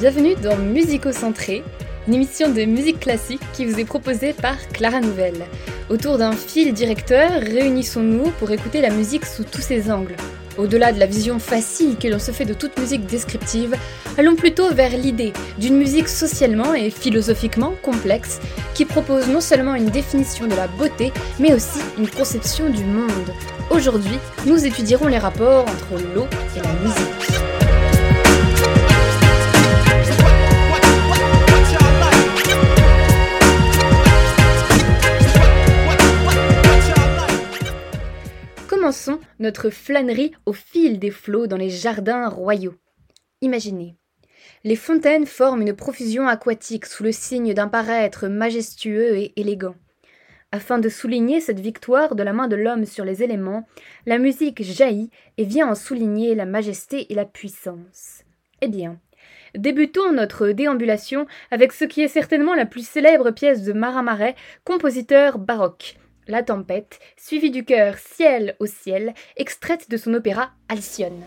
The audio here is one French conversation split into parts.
Bienvenue dans Musico-Centré, une émission de musique classique qui vous est proposée par Clara Nouvelle. Autour d'un fil directeur, réunissons-nous pour écouter la musique sous tous ses angles. Au-delà de la vision facile que l'on se fait de toute musique descriptive, allons plutôt vers l'idée d'une musique socialement et philosophiquement complexe qui propose non seulement une définition de la beauté, mais aussi une conception du monde. Aujourd'hui, nous étudierons les rapports entre l'eau et la musique. Notre flânerie au fil des flots dans les jardins royaux. Imaginez. Les fontaines forment une profusion aquatique sous le signe d'un paraître majestueux et élégant. Afin de souligner cette victoire de la main de l'homme sur les éléments, la musique jaillit et vient en souligner la majesté et la puissance. Eh bien, débutons notre déambulation avec ce qui est certainement la plus célèbre pièce de Marin Marais, compositeur baroque, La Tempête, suivie du chœur Ciel au ciel, extraite de son opéra Alcyone.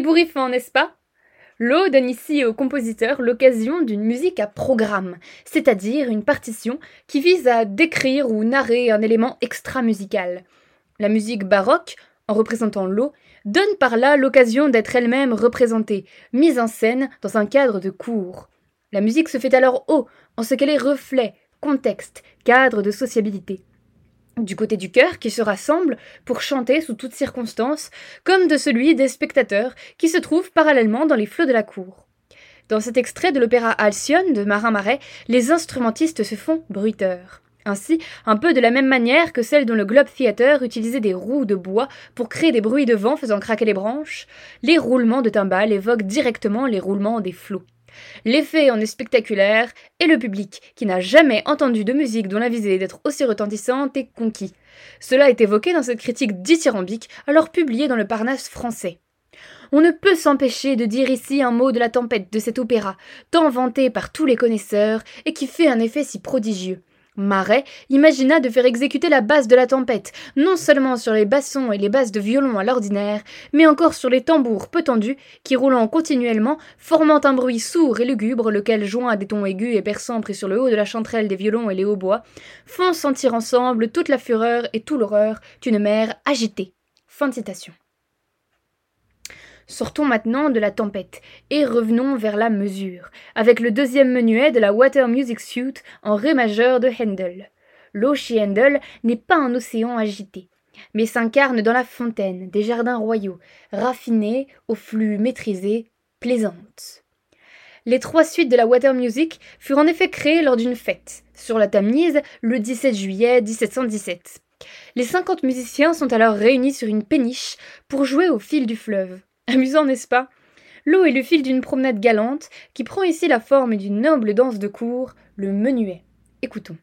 N'est-ce pas? L'eau donne ici au compositeur l'occasion d'une musique à programme, c'est-à-dire une partition qui vise à décrire ou narrer un élément extra-musical. La musique baroque, en représentant l'eau, donne par là l'occasion d'être elle-même représentée, mise en scène dans un cadre de cours. La musique se fait alors haut, en ce qu'elle est reflet, contexte, cadre de sociabilité du côté du cœur qui se rassemble pour chanter sous toutes circonstances, comme de celui des spectateurs qui se trouvent parallèlement dans les flots de la cour. Dans cet extrait de l'opéra Alcyone de Marin Marais, les instrumentistes se font bruiteurs. Ainsi, un peu de la même manière que celle dont le Globe Theatre utilisait des roues de bois pour créer des bruits de vent faisant craquer les branches, les roulements de timbales évoquent directement les roulements des flots. L'effet en est spectaculaire, et le public, qui n'a jamais entendu de musique dont la visée est d'être aussi retentissante, est conquis. Cela est évoqué dans cette critique dithyrambique, alors publiée dans le Parnasse français. On ne peut s'empêcher de dire ici un mot de la tempête de cet opéra, tant vanté par tous les connaisseurs, et qui fait un effet si prodigieux. Marais imagina de faire exécuter la basse de la tempête, non seulement sur les bassons et les basses de violon à l'ordinaire, mais encore sur les tambours peu tendus, qui roulant continuellement, formant un bruit sourd et lugubre, lequel, joint à des tons aigus et perçants pris sur le haut de la chanterelle des violons et les hautbois, font sentir ensemble toute la fureur et tout l'horreur d'une mer agitée. Fin de citation. Sortons maintenant de la tempête et revenons vers la mesure, avec le deuxième menuet de la Water Music Suite en Ré majeur de Handel. L'eau chez Handel n'est pas un océan agité, mais s'incarne dans la fontaine des jardins royaux, raffinée, au flux maîtrisé, plaisante. Les trois suites de la Water Music furent en effet créées lors d'une fête, sur la Tamise, le 17 juillet 1717. Les cinquante musiciens sont alors réunis sur une péniche pour jouer au fil du fleuve. Amusant, n'est-ce pas? L'eau est le fil d'une promenade galante qui prend ici la forme d'une noble danse de cour, le menuet. Écoutons.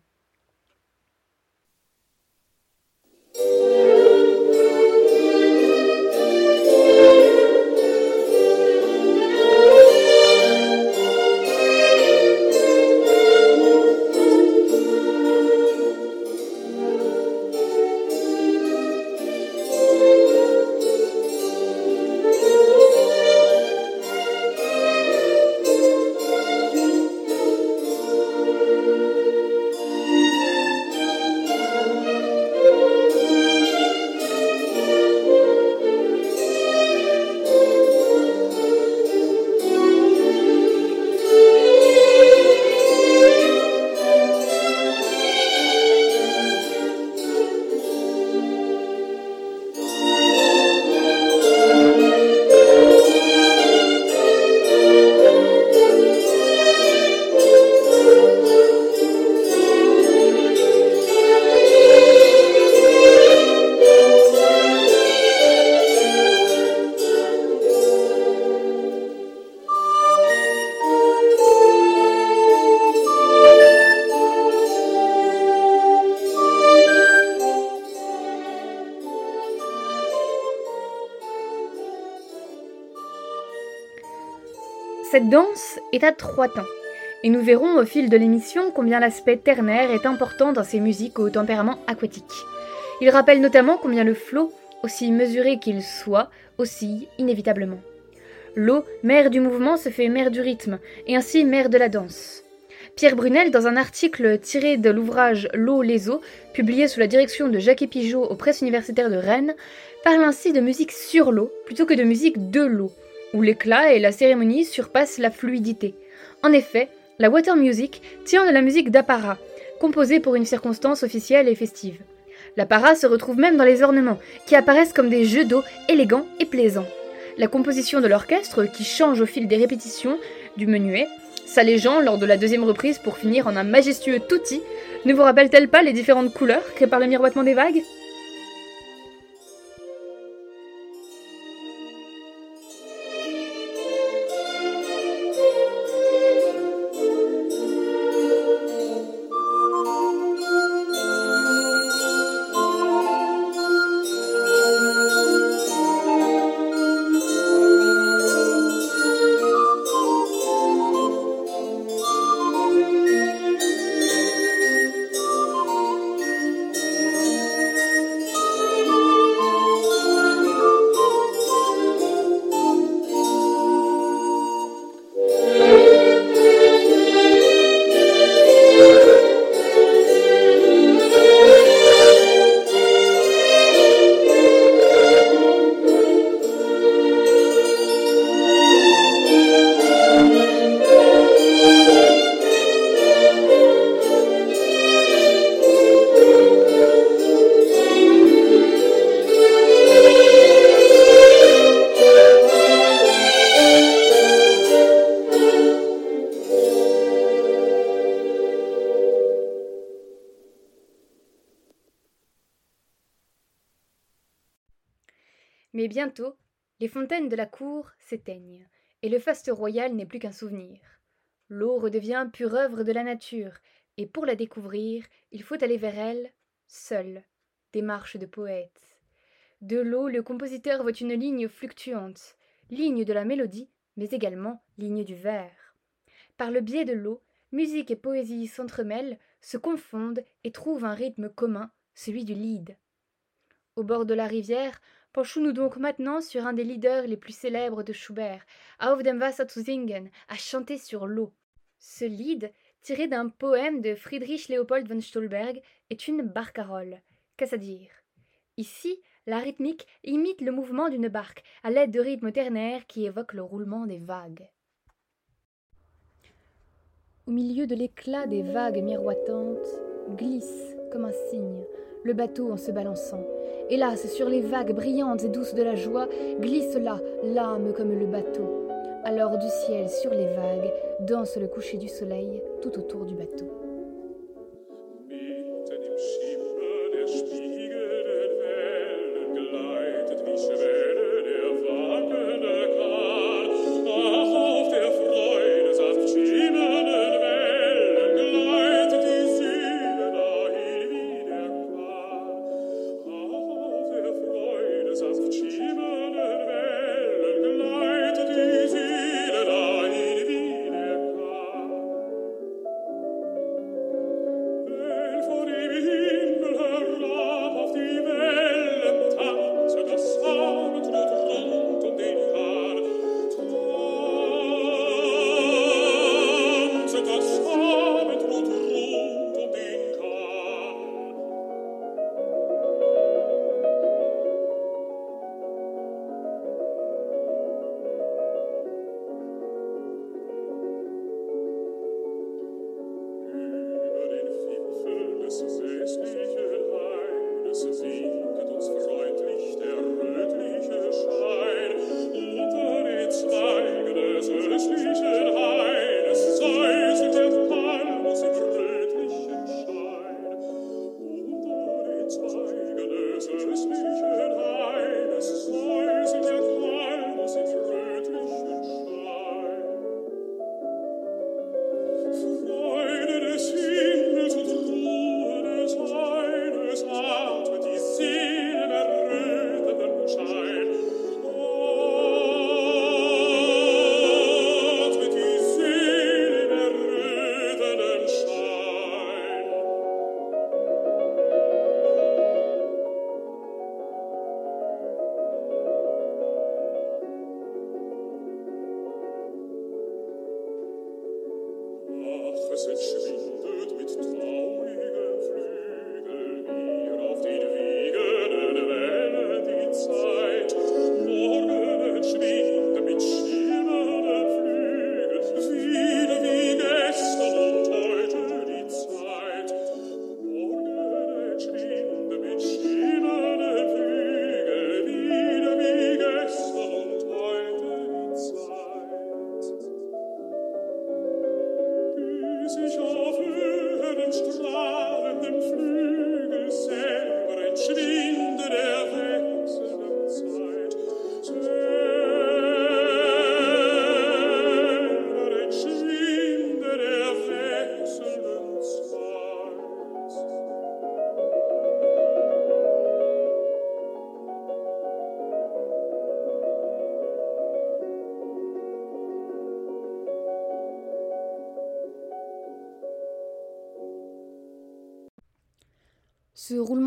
Danse est à trois temps, et nous verrons au fil de l'émission combien l'aspect ternaire est important dans ces musiques au tempérament aquatique. Il rappelle notamment combien le flot, aussi mesuré qu'il soit, oscille inévitablement. L'eau, mère du mouvement, se fait mère du rythme, et ainsi mère de la danse. Pierre Brunel, dans un article tiré de l'ouvrage L'eau, les eaux, publié sous la direction de Jacques Pigeot aux presses universitaires de Rennes, parle ainsi de musique sur l'eau plutôt que de musique de l'eau, où l'éclat et la cérémonie surpassent la fluidité. En effet, la water music tient de la musique d'apparat, composée pour une circonstance officielle et festive. L'apparat se retrouve même dans les ornements, qui apparaissent comme des jeux d'eau élégants et plaisants. La composition de l'orchestre, qui change au fil des répétitions du menuet, s'allégeant lors de la deuxième reprise pour finir en un majestueux tutti, ne vous rappelle-t-elle pas les différentes couleurs créées par le miroitement des vagues? Bientôt, les fontaines de la cour s'éteignent, et le faste royal n'est plus qu'un souvenir. L'eau redevient pure œuvre de la nature, et pour la découvrir, il faut aller vers elle, seul, démarche de poète. De l'eau, le compositeur voit une ligne fluctuante, ligne de la mélodie, mais également ligne du vers. Par le biais de l'eau, musique et poésie s'entremêlent, se confondent et trouvent un rythme commun, celui du lied. Au bord de la rivière, Penchons-nous donc maintenant sur un des leaders les plus célèbres de Schubert, Auf dem Wasser zu singen, à chanter sur l'eau. Ce lied, tiré d'un poème de Friedrich Leopold von Stolberg, est une barcarolle. Qu'est-ce à dire? Ici, la rythmique imite le mouvement d'une barque à l'aide de rythmes ternaires qui évoquent le roulement des vagues. Au milieu de l'éclat des vagues miroitantes, glisse, comme un cygne, le bateau en se balançant. Hélas, sur les vagues brillantes et douces de la joie, glisse là l'âme comme le bateau. Alors du ciel sur les vagues danse le coucher du soleil tout autour du bateau.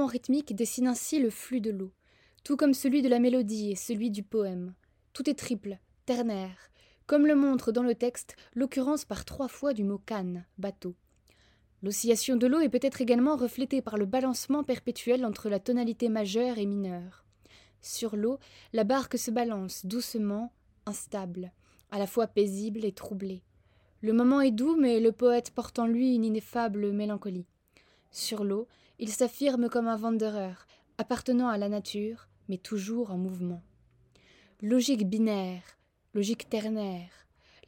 Rythmique dessine ainsi le flux de l'eau, tout comme celui de la mélodie et celui du poème. Tout est triple, ternaire, comme le montre dans le texte l'occurrence par trois fois du mot canne, bateau. L'oscillation de l'eau est peut-être également reflétée par le balancement perpétuel entre la tonalité majeure et mineure. Sur l'eau, la barque se balance doucement, instable, à la fois paisible et troublée. Le moment est doux, mais le poète porte en lui une ineffable mélancolie. Sur l'eau, il s'affirme comme un wanderer, appartenant à la nature, mais toujours en mouvement. Logique binaire, logique ternaire,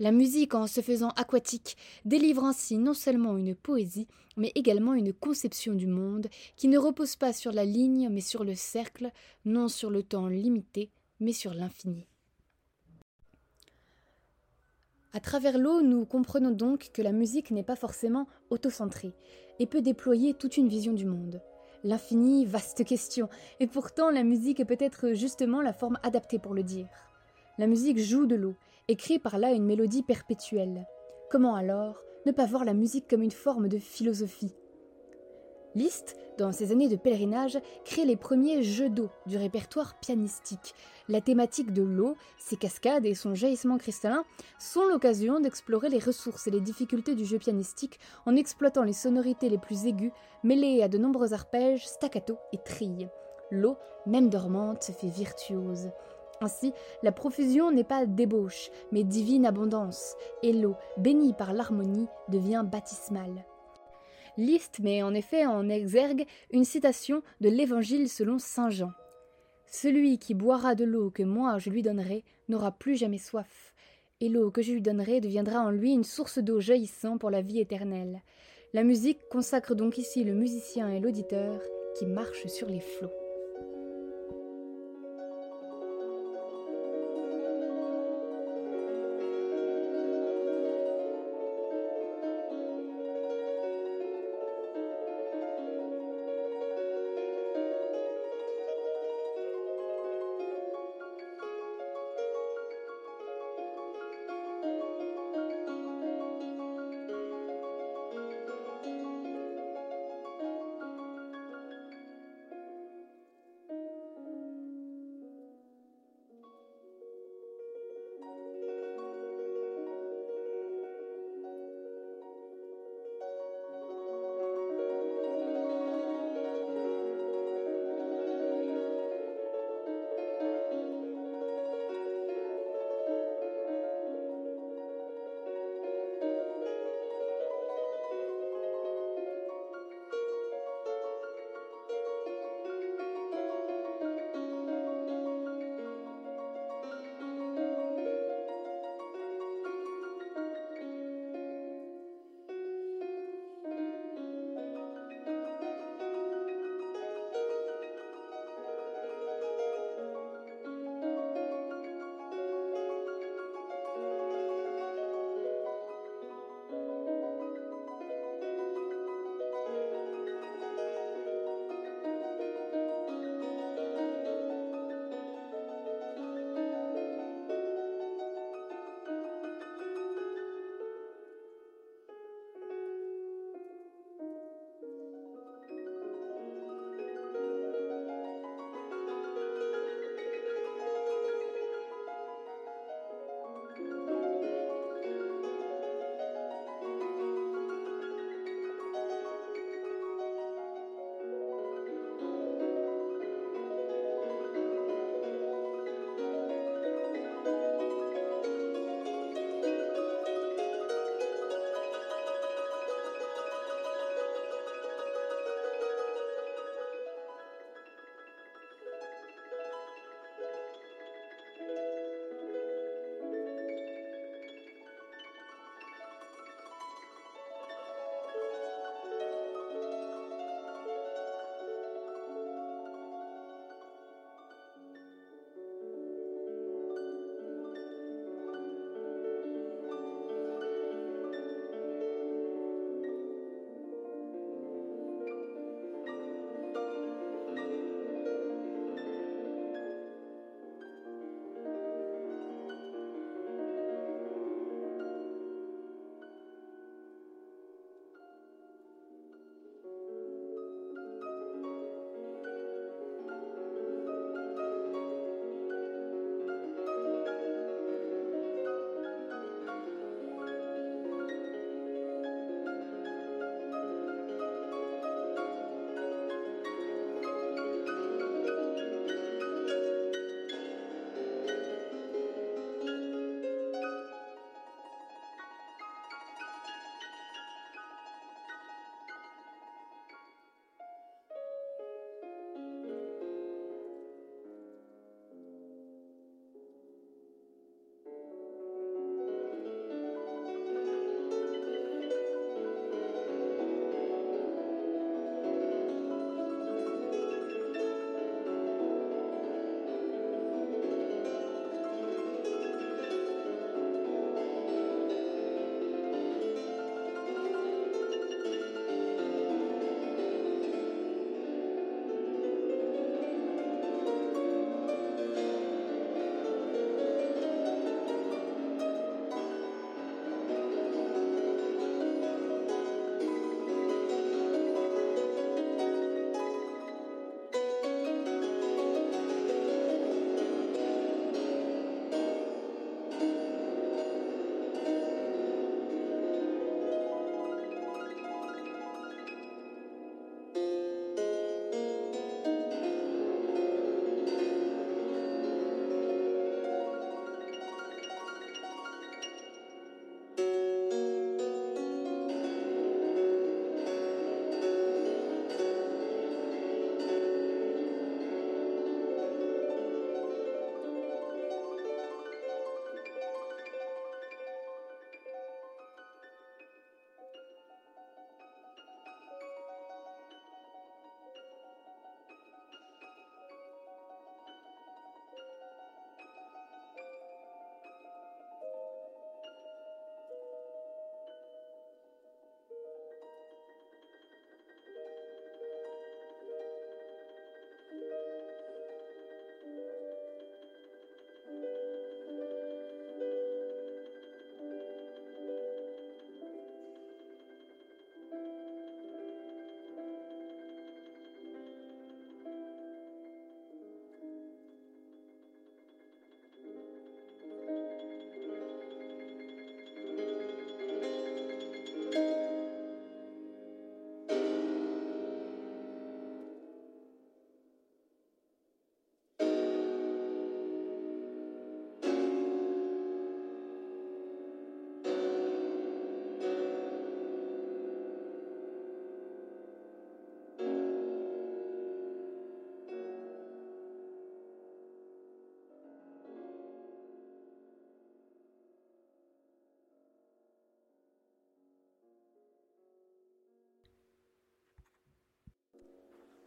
la musique, en se faisant aquatique, délivre ainsi non seulement une poésie, mais également une conception du monde qui ne repose pas sur la ligne, mais sur le cercle, non sur le temps limité, mais sur l'infini. À travers l'eau, nous comprenons donc que la musique n'est pas forcément autocentrée et peut déployer toute une vision du monde. L'infini, vaste question, et pourtant la musique est peut-être justement la forme adaptée pour le dire. La musique joue de l'eau et crée par là une mélodie perpétuelle. Comment alors ne pas voir la musique comme une forme de philosophie Liszt, dans ses années de pèlerinage, crée les premiers jeux d'eau du répertoire pianistique. La thématique de l'eau, ses cascades et son jaillissement cristallin sont l'occasion d'explorer les ressources et les difficultés du jeu pianistique en exploitant les sonorités les plus aiguës mêlées à de nombreux arpèges, staccato et trilles. L'eau, même dormante, se fait virtuose. Ainsi, la profusion n'est pas débauche, mais divine abondance, et l'eau, bénie par l'harmonie, devient baptismale. Liszt met en effet en exergue une citation de l'Évangile selon saint Jean. Celui qui boira de l'eau que moi je lui donnerai n'aura plus jamais soif, et l'eau que je lui donnerai deviendra en lui une source d'eau jaillissant pour la vie éternelle. La musique consacre donc ici le musicien et l'auditeur qui marchent sur les flots.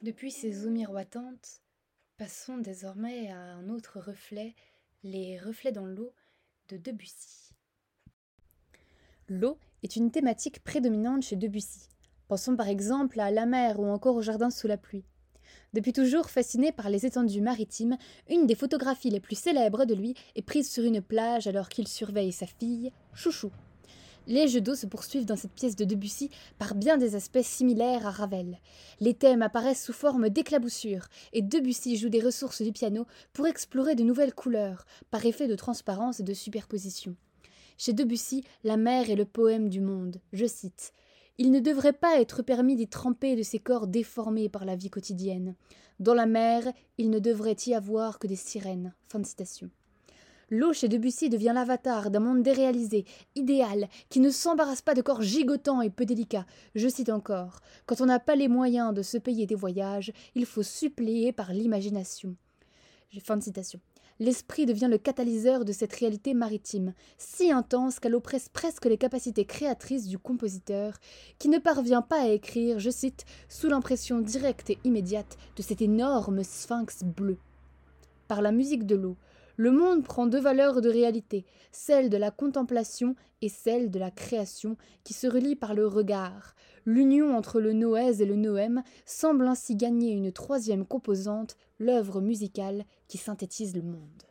Depuis ces eaux miroitantes, passons désormais à un autre reflet, les reflets dans l'eau de Debussy. L'eau est une thématique prédominante chez Debussy. Pensons par exemple à la mer ou encore au jardin sous la pluie. Depuis toujours fasciné par les étendues maritimes, une des photographies les plus célèbres de lui est prise sur une plage alors qu'il surveille sa fille, Chouchou. Les jeux d'eau se poursuivent dans cette pièce de Debussy par bien des aspects similaires à Ravel. Les thèmes apparaissent sous forme d'éclaboussures, et Debussy joue des ressources du piano pour explorer de nouvelles couleurs, par effet de transparence et de superposition. Chez Debussy, la mer est le poème du monde. Je cite. Il ne devrait pas être permis d'y tremper de ces corps déformés par la vie quotidienne. Dans la mer, il ne devrait y avoir que des sirènes. Fin de citation. L'eau chez Debussy devient l'avatar d'un monde déréalisé, idéal, qui ne s'embarrasse pas de corps gigotants et peu délicats. Je cite encore Quand on n'a pas les moyens de se payer des voyages, il faut suppléer par l'imagination. Fin de citation. L'esprit devient le catalyseur de cette réalité maritime, si intense qu'elle oppresse presque les capacités créatrices du compositeur, qui ne parvient pas à écrire, je cite, sous l'impression directe et immédiate de cet énorme sphinx bleu. Par la musique de l'eau, le monde prend deux valeurs de réalité, celle de la contemplation et celle de la création, qui se relient par le regard. L'union entre le noèse et le noème semble ainsi gagner une troisième composante, l'œuvre musicale qui synthétise le monde.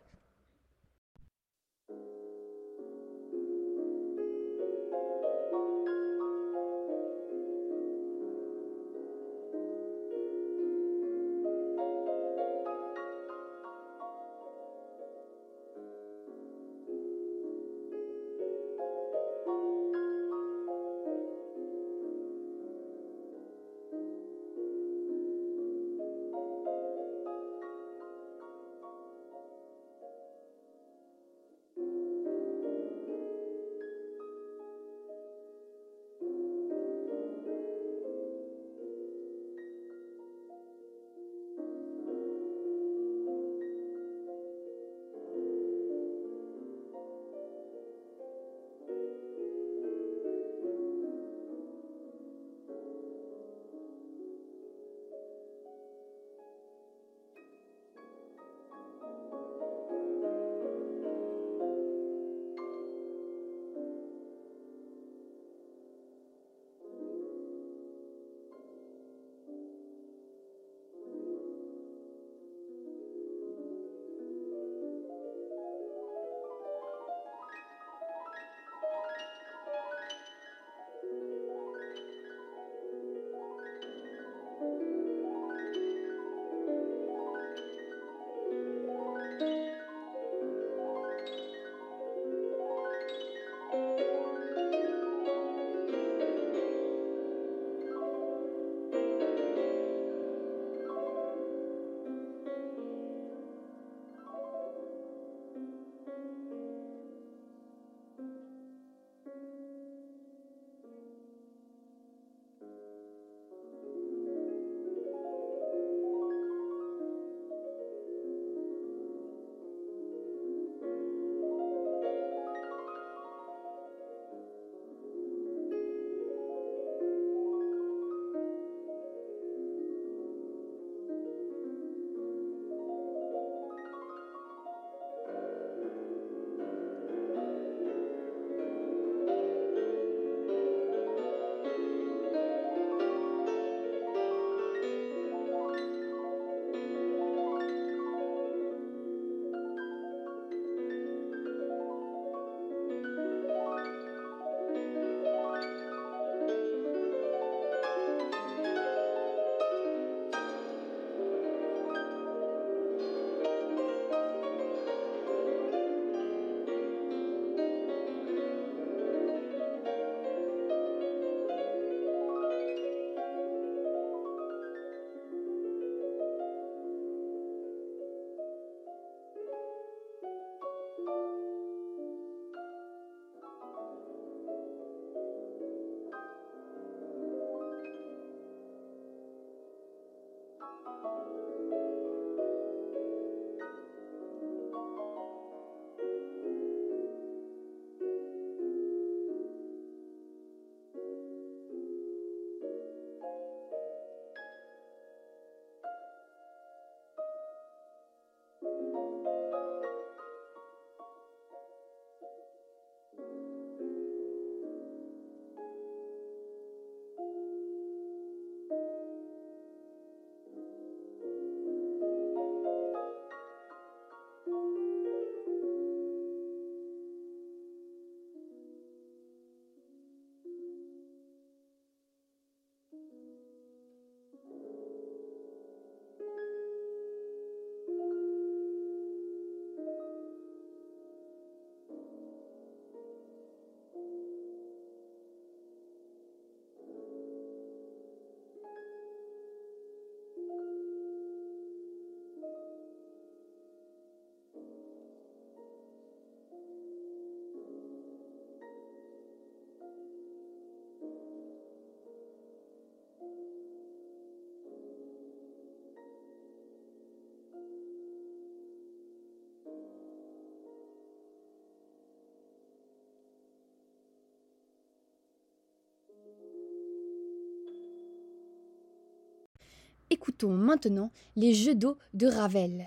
Écoutons maintenant les jeux d'eau de Ravel.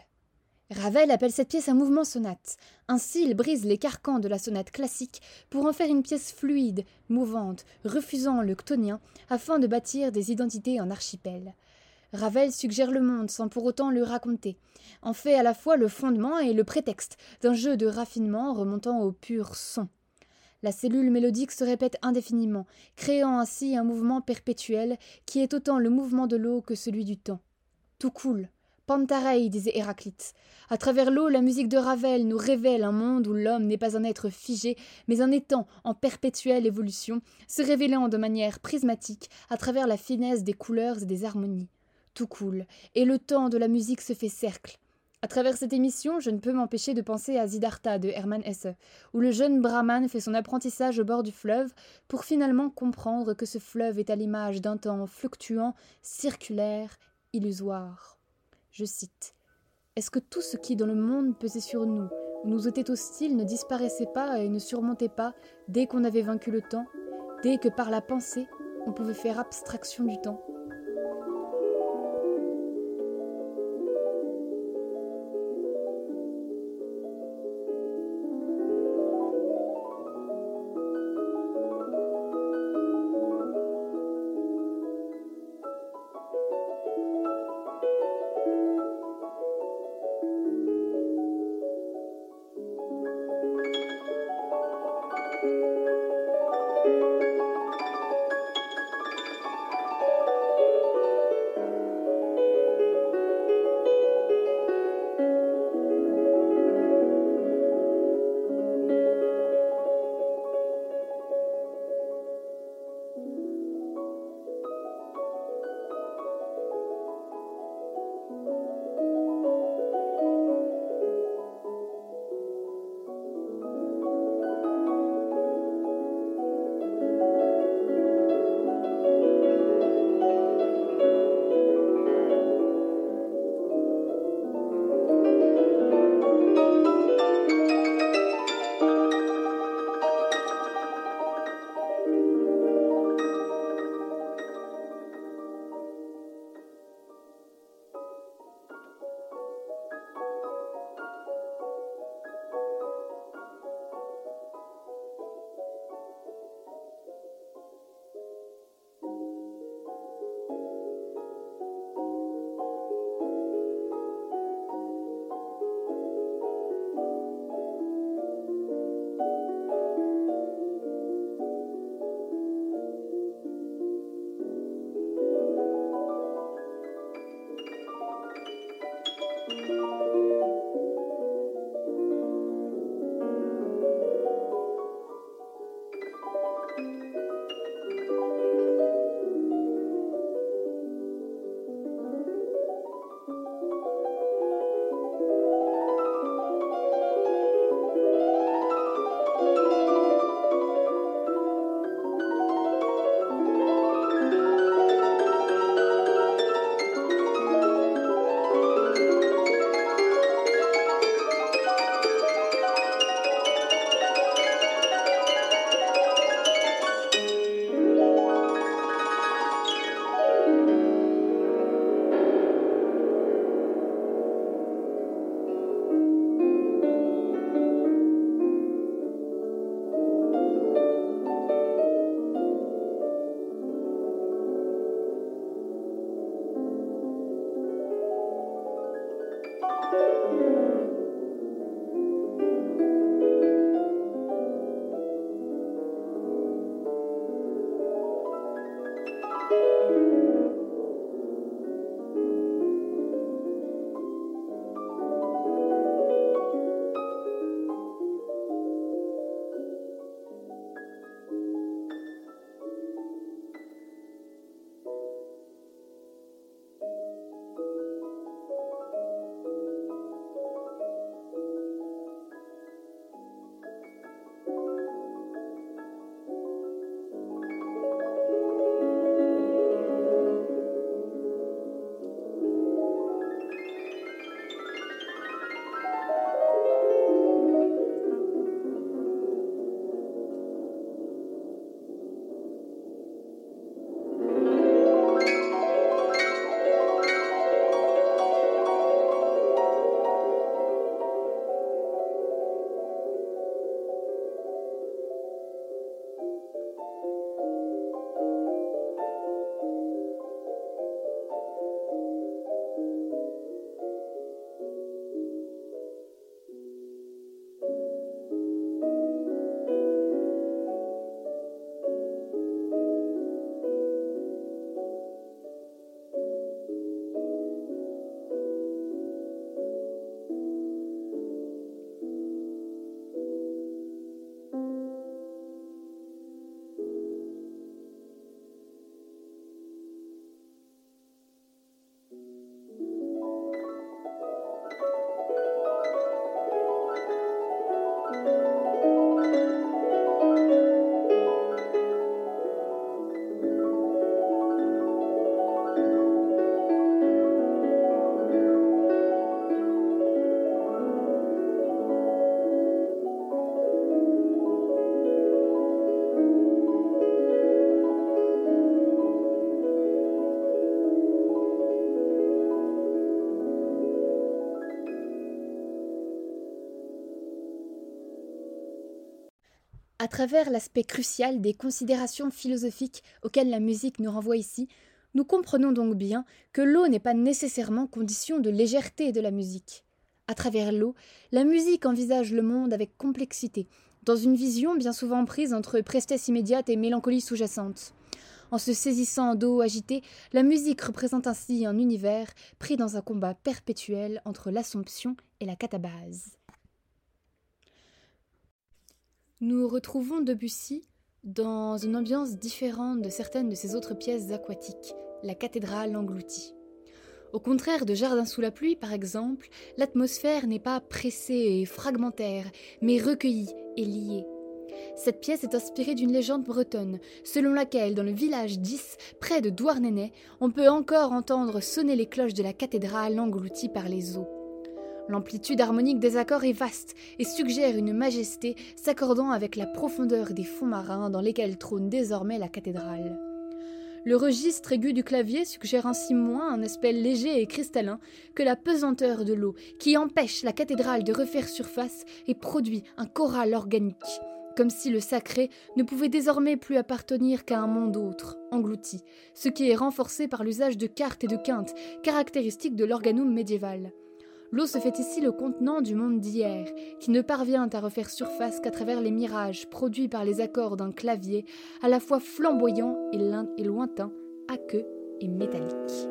Ravel appelle cette pièce un mouvement sonate. Ainsi, il brise les carcans de la sonate classique pour en faire une pièce fluide, mouvante, refusant le ctonien, afin de bâtir des identités en archipel. Ravel suggère le monde sans pour autant le raconter, en fait à la fois le fondement et le prétexte d'un jeu de raffinement remontant au pur son. La cellule mélodique se répète indéfiniment, créant ainsi un mouvement perpétuel qui est autant le mouvement de l'eau que celui du temps. Tout coule, Pantarei, disait Héraclite. À travers l'eau, la musique de Ravel nous révèle un monde où l'homme n'est pas un être figé, mais un étang en perpétuelle évolution, se révélant de manière prismatique à travers la finesse des couleurs et des harmonies. Tout coule, et le temps de la musique se fait cercle. À travers cette émission, je ne peux m'empêcher de penser à Siddhartha de Hermann Hesse, où le jeune brahman fait son apprentissage au bord du fleuve pour finalement comprendre que ce fleuve est à l'image d'un temps fluctuant, circulaire, illusoire. Je cite Est-ce que tout ce qui dans le monde pesait sur nous, ou nous était hostile, ne disparaissait pas et ne surmontait pas dès qu'on avait vaincu le temps, dès que par la pensée on pouvait faire abstraction du temps? À travers l'aspect crucial des considérations philosophiques auxquelles la musique nous renvoie ici, nous comprenons donc bien que l'eau n'est pas nécessairement condition de légèreté de la musique. À travers l'eau, la musique envisage le monde avec complexité, dans une vision bien souvent prise entre prestesse immédiate et mélancolie sous-jacente. En se saisissant d'eau agitée, la musique représente ainsi un univers pris dans un combat perpétuel entre l'Assomption et la catabase. Nous retrouvons Debussy dans une ambiance différente de certaines de ses autres pièces aquatiques, la cathédrale engloutie. Au contraire de Jardin sous la pluie, par exemple, l'atmosphère n'est pas pressée et fragmentaire, mais recueillie et liée. Cette pièce est inspirée d'une légende bretonne, selon laquelle, dans le village d'Is, près de Douarnenez, on peut encore entendre sonner les cloches de la cathédrale engloutie par les eaux. L'amplitude harmonique des accords est vaste et suggère une majesté s'accordant avec la profondeur des fonds marins dans lesquels trône désormais la cathédrale. Le registre aigu du clavier suggère ainsi moins un aspect léger et cristallin que la pesanteur de l'eau qui empêche la cathédrale de refaire surface et produit un choral organique comme si le sacré ne pouvait désormais plus appartenir qu'à un monde autre, englouti, ce qui est renforcé par l'usage de cartes et de quintes, caractéristiques de l'organum médiéval. L'eau se fait ici le contenant du monde d'hier, qui ne parvient à refaire surface qu'à travers les mirages produits par les accords d'un clavier à la fois flamboyant et, lointain, aqueux et métallique.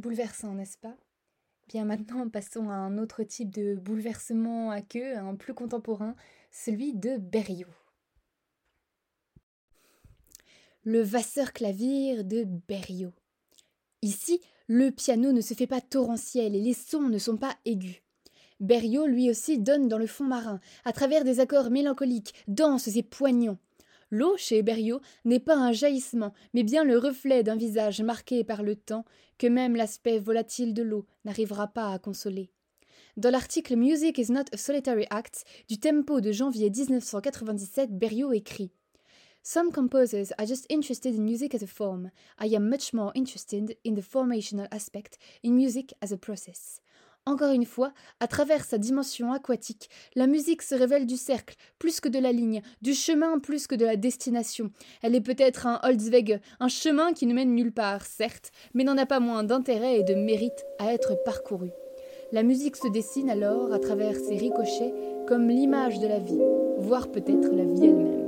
Bouleversant, n'est-ce pas? Bien maintenant, passons à un autre type de bouleversement à queue, un plus contemporain, celui de Berriot. Le vasseur-clavier de Berriot. Ici, le piano ne se fait pas torrentiel et les sons ne sont pas aigus. Berriot, lui aussi, donne dans le fond marin, à travers des accords mélancoliques, denses et poignants. L'eau, chez Berriot, n'est pas un jaillissement, mais bien le reflet d'un visage marqué par le temps, que même l'aspect volatile de l'eau n'arrivera pas à consoler. Dans l'article Music is not a solitary act du Tempo de janvier 1997, Berriot écrit Some composers are just interested in music as a form. I am much more interested in the formational aspect, in music as a process. Encore une fois, à travers sa dimension aquatique, la musique se révèle du cercle plus que de la ligne, du chemin plus que de la destination. Elle est peut-être un Holzweg, un chemin qui ne mène nulle part, certes, mais n'en a pas moins d'intérêt et de mérite à être parcouru. La musique se dessine alors, à travers ses ricochets, comme l'image de la vie, voire peut-être la vie elle-même.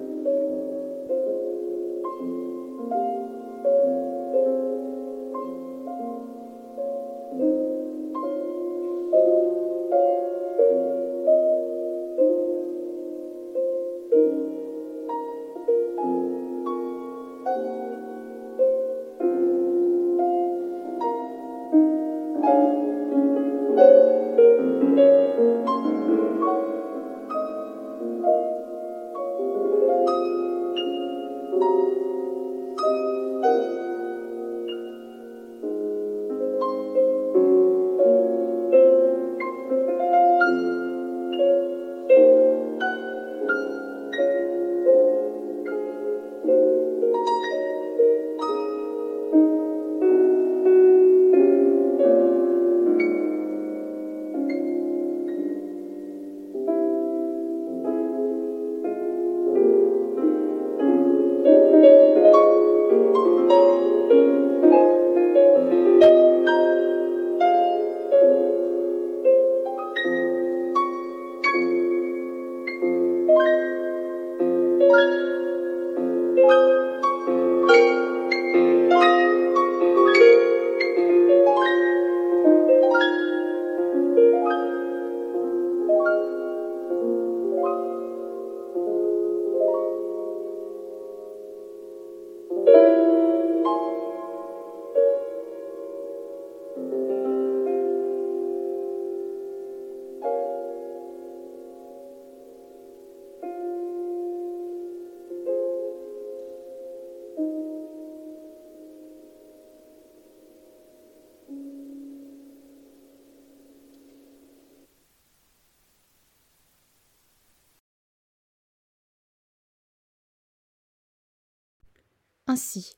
Ainsi,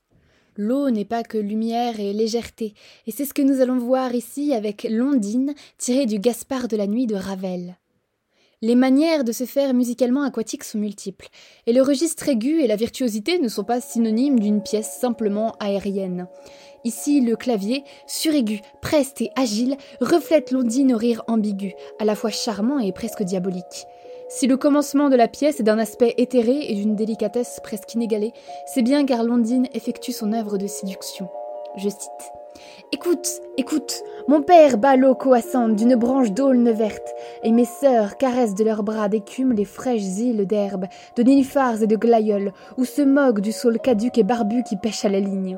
l'eau n'est pas que lumière et légèreté, et c'est ce que nous allons voir ici avec l'ondine tirée du Gaspard de la nuit de Ravel. Les manières de se faire musicalement aquatique sont multiples, et le registre aigu et la virtuosité ne sont pas synonymes d'une pièce simplement aérienne. Ici, le clavier, suraigu, preste et agile, reflète l'ondine au rire ambigu, à la fois charmant et presque diabolique. Si le commencement de la pièce est d'un aspect éthéré et d'une délicatesse presque inégalée, c'est bien car Londine effectue son œuvre de séduction. Je cite. Écoute, écoute, mon père bat l'eau coassante d'une branche d'aulne verte, et mes sœurs caressent de leurs bras d'écume les fraîches îles d'herbe, de nénuphars et de glaïeuls, ou se moquent du saule caduc et barbu qui pêche à la ligne.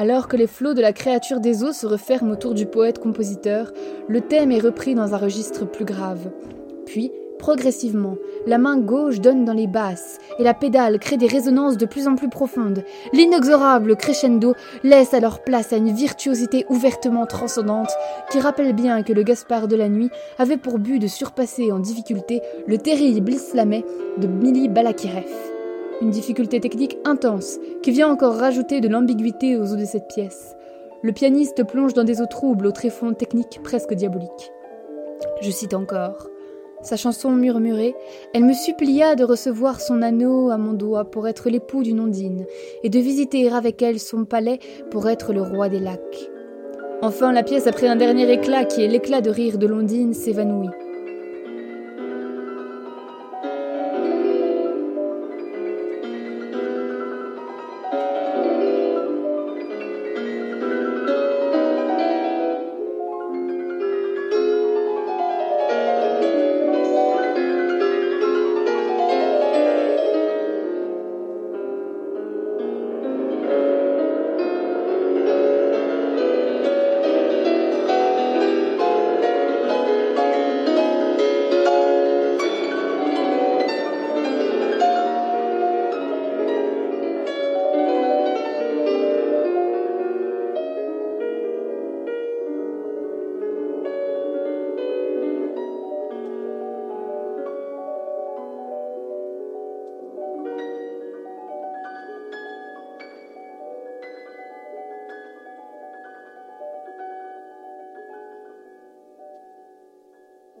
Alors que les flots de la créature des eaux se referment autour du poète-compositeur, le thème est repris dans un registre plus grave. Puis, progressivement, la main gauche donne dans les basses et la pédale crée des résonances de plus en plus profondes. L'inexorable crescendo laisse alors place à une virtuosité ouvertement transcendante qui rappelle bien que le Gaspard de la nuit avait pour but de surpasser en difficulté le terrible Islamet de Mili Balakirev. Une difficulté technique intense qui vient encore rajouter de l'ambiguïté aux eaux de cette pièce. Le pianiste plonge dans des eaux troubles au tréfonds technique presque diabolique. Je cite encore. Sa chanson murmurée, elle me supplia de recevoir son anneau à mon doigt pour être l'époux d'une ondine, et de visiter avec elle son palais pour être le roi des lacs. Enfin, la pièce, après un dernier éclat qui est l'éclat de rire de l'ondine, s'évanouit.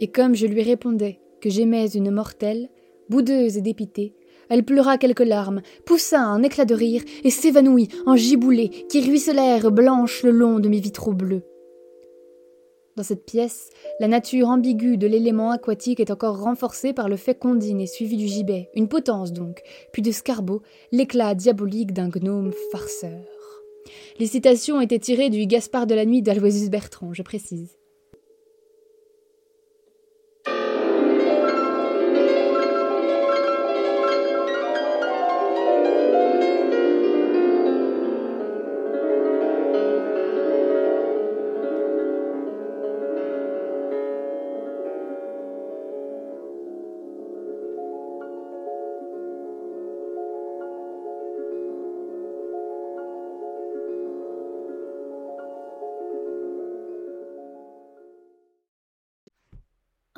Et comme je lui répondais que j'aimais une mortelle, boudeuse et dépitée, elle pleura quelques larmes, poussa un éclat de rire et s'évanouit en giboulées qui ruisselèrent blanches le long de mes vitraux bleus. Dans cette pièce, la nature ambiguë de l'élément aquatique est encore renforcée par le fait qu'Ondine est suivi du gibet, une potence donc, puis de Scarbeau, l'éclat diabolique d'un gnome farceur. Les citations étaient tirées du Gaspard de la nuit d'Aloysius Bertrand, je précise.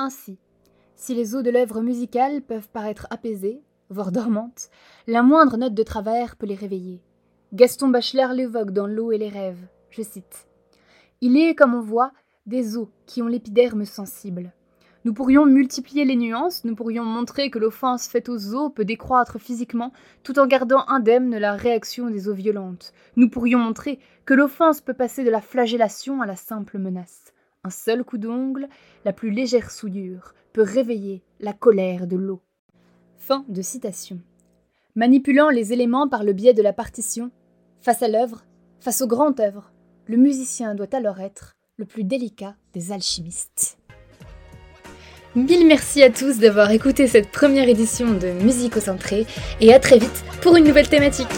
Ainsi, si les eaux de l'œuvre musicale peuvent paraître apaisées, voire dormantes, la moindre note de travers peut les réveiller. Gaston Bachelard l'évoque dans L'eau et les rêves. Je cite Il est, comme on voit, des eaux qui ont l'épiderme sensible. Nous pourrions multiplier les nuances, nous pourrions montrer que l'offense faite aux eaux peut décroître physiquement tout en gardant indemne la réaction des eaux violentes. Nous pourrions montrer que l'offense peut passer de la flagellation à la simple menace. Un seul coup d'ongle, la plus légère souillure, peut réveiller la colère de l'eau. Fin de citation. Manipulant les éléments par le biais de la partition, face à l'œuvre, face aux grandes œuvres, le musicien doit alors être le plus délicat des alchimistes. Mille merci à tous d'avoir écouté cette première édition de Musicocentré et à très vite pour une nouvelle thématique.